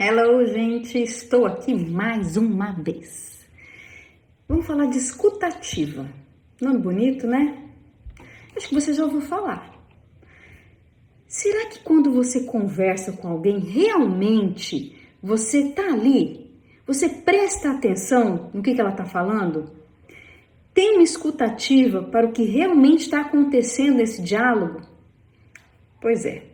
Hello, gente! Estou aqui mais uma vez. Vamos falar de escutativa. Nome bonito, né? Acho que você já ouviu falar. Será que quando você conversa com alguém, realmente você tá ali? Você presta atenção no que, que ela está falando? Tem uma escutativa para o que realmente está acontecendo nesse diálogo? Pois é.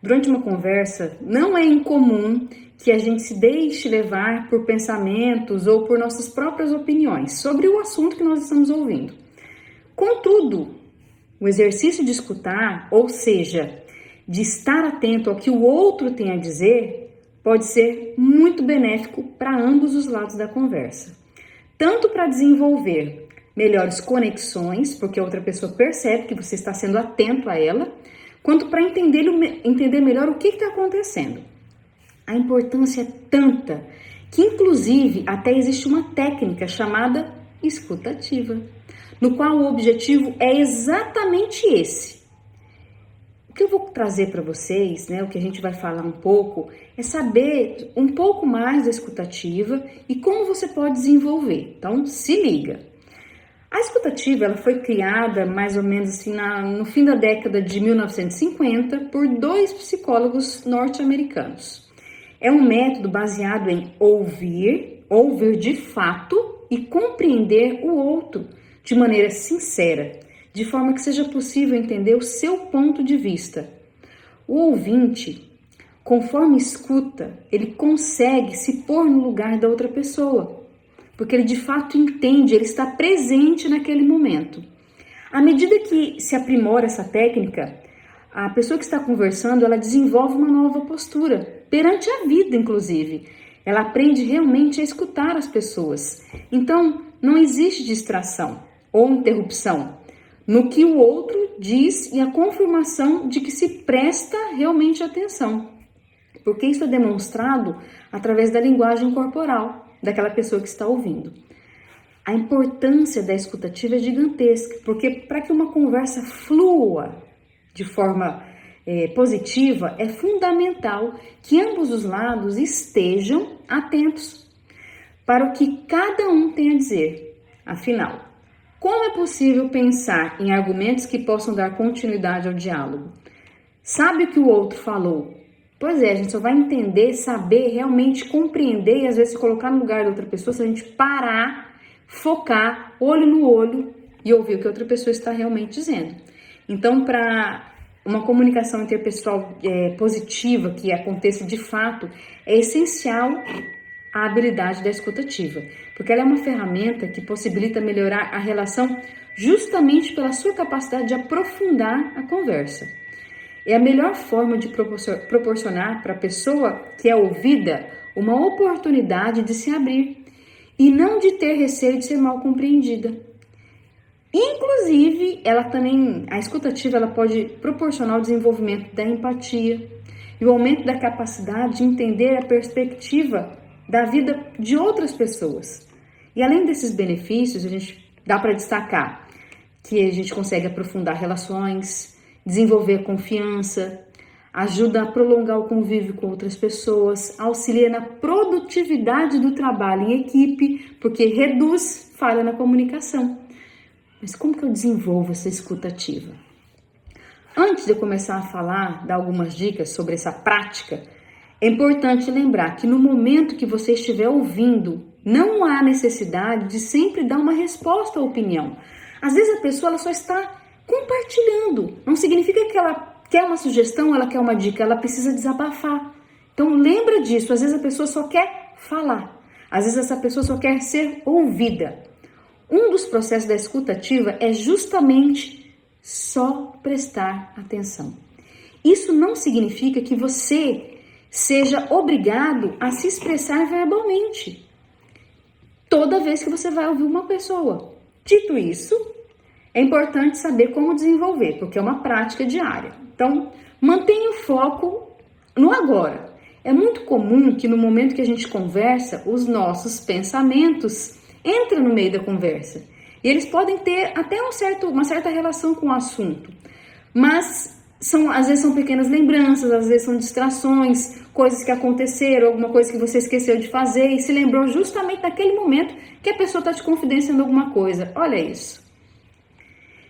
Durante uma conversa, não é incomum que a gente se deixe levar por pensamentos ou por nossas próprias opiniões sobre o assunto que nós estamos ouvindo. Contudo, o exercício de escutar, ou seja, de estar atento ao que o outro tem a dizer, pode ser muito benéfico para ambos os lados da conversa. Tanto para desenvolver melhores conexões, porque a outra pessoa percebe que você está sendo atento a ela, quanto para entender, entender melhor o que está acontecendo. A importância é tanta que, inclusive, até existe uma técnica chamada escutativa, no qual o objetivo é exatamente esse. O que eu vou trazer para vocês, né, o que a gente vai falar um pouco, é saber um pouco mais da escutativa e como você pode desenvolver. Então, se liga. A escutativa ela foi criada mais ou menos assim na, no fim da década de 1950 por dois psicólogos norte-americanos. É um método baseado em ouvir, ouvir de fato e compreender o outro de maneira sincera, de forma que seja possível entender o seu ponto de vista. O ouvinte, conforme escuta, ele consegue se pôr no lugar da outra pessoa porque ele de fato entende, ele está presente naquele momento. À medida que se aprimora essa técnica, a pessoa que está conversando, ela desenvolve uma nova postura perante a vida, inclusive. Ela aprende realmente a escutar as pessoas. Então, não existe distração ou interrupção no que o outro diz e a confirmação de que se presta realmente atenção. Porque isso é demonstrado através da linguagem corporal daquela pessoa que está ouvindo. A importância da escutativa é gigantesca, porque para que uma conversa flua de forma é, positiva, é fundamental que ambos os lados estejam atentos para o que cada um tem a dizer. Afinal, como é possível pensar em argumentos que possam dar continuidade ao diálogo? Sabe o que o outro falou, Pois é, a gente só vai entender, saber, realmente compreender e às vezes se colocar no lugar da outra pessoa se a gente parar, focar, olho no olho e ouvir o que a outra pessoa está realmente dizendo. Então, para uma comunicação interpessoal é, positiva que aconteça de fato, é essencial a habilidade da escutativa, porque ela é uma ferramenta que possibilita melhorar a relação justamente pela sua capacidade de aprofundar a conversa. É a melhor forma de proporcionar para a pessoa que é ouvida uma oportunidade de se abrir e não de ter receio de ser mal compreendida. Inclusive, ela também, a escutativa, ela pode proporcionar o desenvolvimento da empatia e o aumento da capacidade de entender a perspectiva da vida de outras pessoas. E além desses benefícios, a gente dá para destacar que a gente consegue aprofundar relações, desenvolver confiança, ajuda a prolongar o convívio com outras pessoas, auxilia na produtividade do trabalho em equipe, porque reduz falha na comunicação. Mas como que eu desenvolvo essa escutativa? Antes de eu começar a falar, dar algumas dicas sobre essa prática, é importante lembrar que no momento que você estiver ouvindo, não há necessidade de sempre dar uma resposta à opinião. Às vezes a pessoa ela só está compartilhando. Não significa que ela quer uma sugestão, ela quer uma dica, ela precisa desabafar. Então lembra disso, às vezes a pessoa só quer falar. Às vezes essa pessoa só quer ser ouvida. Um dos processos da escuta ativa é justamente só prestar atenção. Isso não significa que você seja obrigado a se expressar verbalmente toda vez que você vai ouvir uma pessoa. Dito isso, é importante saber como desenvolver, porque é uma prática diária. Então, mantenha o foco no agora. É muito comum que no momento que a gente conversa, os nossos pensamentos entram no meio da conversa. E eles podem ter até um certo, uma certa relação com o assunto. Mas são às vezes são pequenas lembranças, às vezes são distrações, coisas que aconteceram, alguma coisa que você esqueceu de fazer e se lembrou justamente naquele momento que a pessoa está te confidenciando alguma coisa. Olha isso.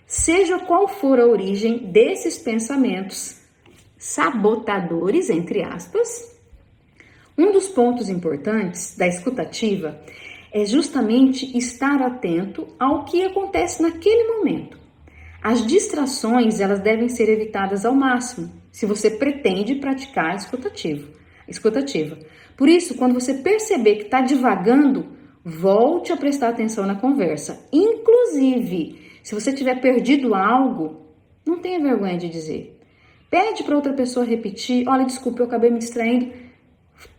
Seja qual for a origem desses pensamentos sabotadores, entre aspas, um dos pontos importantes da escutativa é justamente estar atento ao que acontece naquele momento. As distrações, elas devem ser evitadas ao máximo, se você pretende praticar a escutativa. escutativa. Por isso, quando você perceber que está divagando, volte a prestar atenção na conversa. Inclusive, se você tiver perdido algo, não tenha vergonha de dizer. Pede para outra pessoa repetir. Olha, desculpa, eu acabei me distraindo.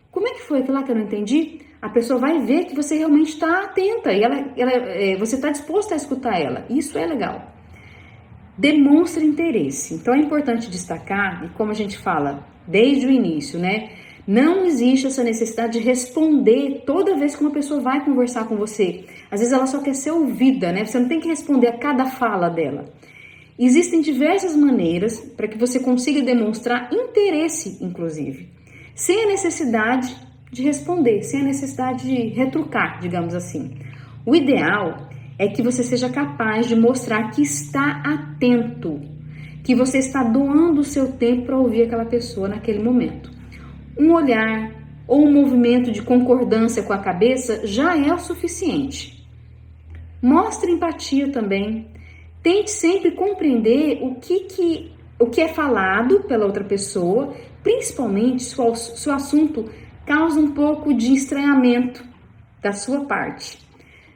Como é que foi aquilo lá que eu não entendi? A pessoa vai ver que você realmente está atenta e ela, ela, é, você está disposto a escutar ela. Isso é legal demonstra interesse. Então é importante destacar, e como a gente fala desde o início, né? Não existe essa necessidade de responder toda vez que uma pessoa vai conversar com você. Às vezes ela só quer ser ouvida, né? Você não tem que responder a cada fala dela. Existem diversas maneiras para que você consiga demonstrar interesse, inclusive, sem a necessidade de responder, sem a necessidade de retrucar, digamos assim. O ideal é que você seja capaz de mostrar que está atento, que você está doando o seu tempo para ouvir aquela pessoa naquele momento. Um olhar ou um movimento de concordância com a cabeça já é o suficiente. Mostre empatia também. Tente sempre compreender o que, que, o que é falado pela outra pessoa, principalmente se o, assunto causa um pouco de estranhamento da sua parte.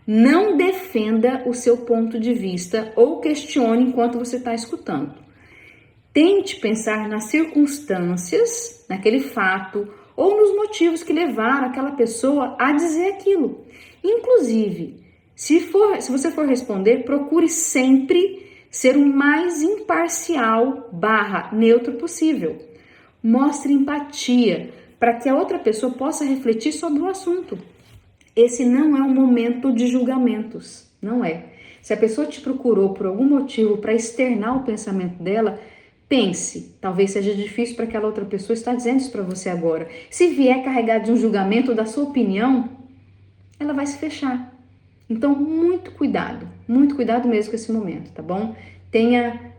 Não defenda o seu ponto de vista ou questione enquanto você está escutando. Tente pensar nas circunstâncias, naquele fato ou nos motivos que levaram aquela pessoa a dizer aquilo. Inclusive, se, for, se você for responder, procure sempre ser o mais imparcial barra neutro possível. Mostre empatia para que a outra pessoa possa refletir sobre o assunto. Esse não é um momento de julgamentos, não é. Se a pessoa te procurou por algum motivo para externar o pensamento dela, pense, talvez seja difícil para aquela outra pessoa estar dizendo isso para você agora. Se vier carregar de um julgamento da sua opinião, ela vai se fechar. Então, muito cuidado, muito cuidado mesmo com esse momento, tá bom? Tenha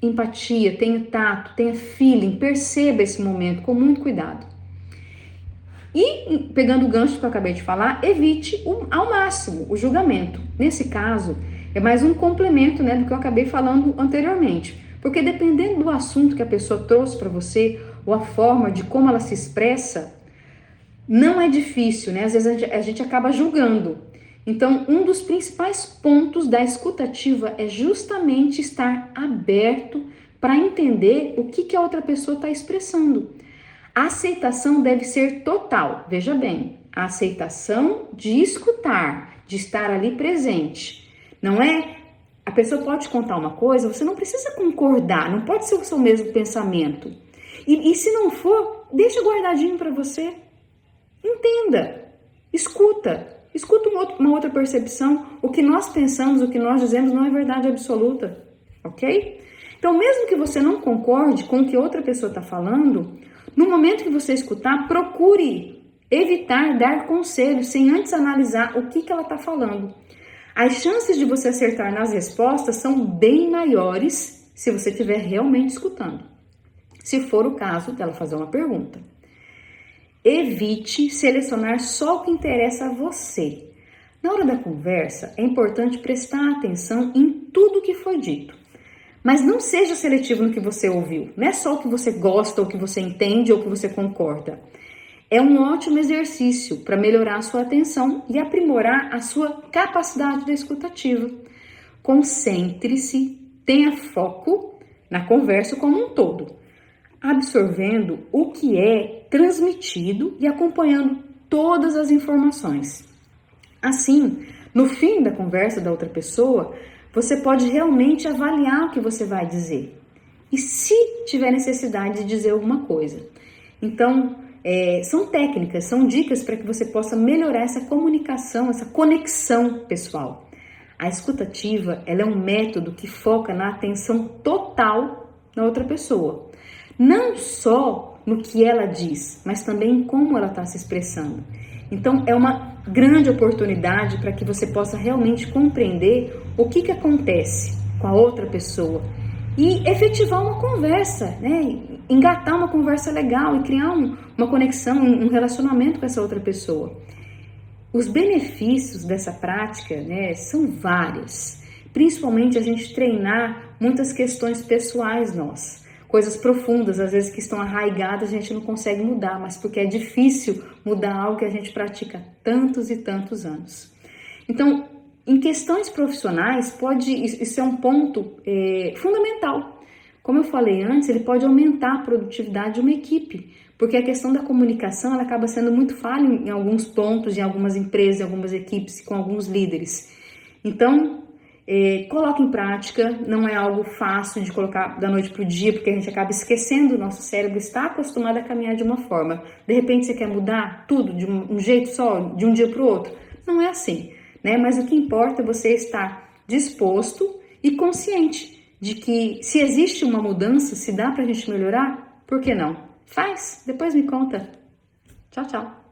empatia, tenha tato, tenha feeling, perceba esse momento com muito cuidado. E, pegando o gancho que eu acabei de falar, evite o, ao máximo o julgamento. Nesse caso, é mais um complemento né, do que eu acabei falando anteriormente. Porque dependendo do assunto que a pessoa trouxe para você, ou a forma de como ela se expressa, não é difícil, né? Às vezes a gente, a gente acaba julgando. Então, um dos principais pontos da escutativa é justamente estar aberto para entender o que, que a outra pessoa está expressando. A aceitação deve ser total. Veja bem, a aceitação de escutar, de estar ali presente. Não é a pessoa pode contar uma coisa, você não precisa concordar, não pode ser o seu mesmo pensamento. E, e se não for, deixa guardadinho para você. Entenda, escuta, escuta uma outra, uma outra percepção. O que nós pensamos, o que nós dizemos não é verdade absoluta, ok? Então, mesmo que você não concorde com o que outra pessoa está falando, no momento que você escutar, procure evitar dar conselhos sem antes analisar o que, que ela está falando. As chances de você acertar nas respostas são bem maiores se você estiver realmente escutando. Se for o caso dela fazer uma pergunta. Evite selecionar só o que interessa a você. Na hora da conversa, é importante prestar atenção em tudo que foi dito. Mas não seja seletivo no que você ouviu. Não é só o que você gosta, ou que você entende, ou que você concorda. É um ótimo exercício para melhorar a sua atenção e aprimorar a sua capacidade de escutativa. Concentre-se, tenha foco na conversa como um todo, absorvendo o que é transmitido e acompanhando todas as informações. Assim, no fim da conversa da outra pessoa, você pode realmente avaliar o que você vai dizer. E se tiver necessidade de dizer alguma coisa. Então, é, são técnicas, são dicas para que você possa melhorar essa comunicação, essa conexão pessoal. A escutativa ela é um método que foca na atenção total na outra pessoa. Não só no que ela diz, mas também em como ela está se expressando. Então, é uma grande oportunidade para que você possa realmente compreender o que, que acontece com a outra pessoa e efetivar uma conversa, né? engatar uma conversa legal e criar um, uma conexão, um relacionamento com essa outra pessoa. Os benefícios dessa prática né, são vários, principalmente a gente treinar muitas questões pessoais nossas coisas profundas, às vezes que estão arraigadas, a gente não consegue mudar, mas porque é difícil mudar algo que a gente pratica tantos e tantos anos. Então, em questões profissionais, pode isso é um ponto é, fundamental. Como eu falei antes, ele pode aumentar a produtividade de uma equipe, porque a questão da comunicação ela acaba sendo muito falha em alguns pontos, em algumas empresas, em algumas equipes, com alguns líderes. Então, é, coloque em prática, não é algo fácil de colocar da noite para o dia, porque a gente acaba esquecendo, o nosso cérebro está acostumado a caminhar de uma forma. De repente você quer mudar tudo de um, jeito só, de um dia para o outro. Não é assim, né? Mas o que importa é você estar disposto e consciente de que se existe uma mudança, se dá para a gente melhorar, por que não? Faz, depois me conta. Tchau, tchau.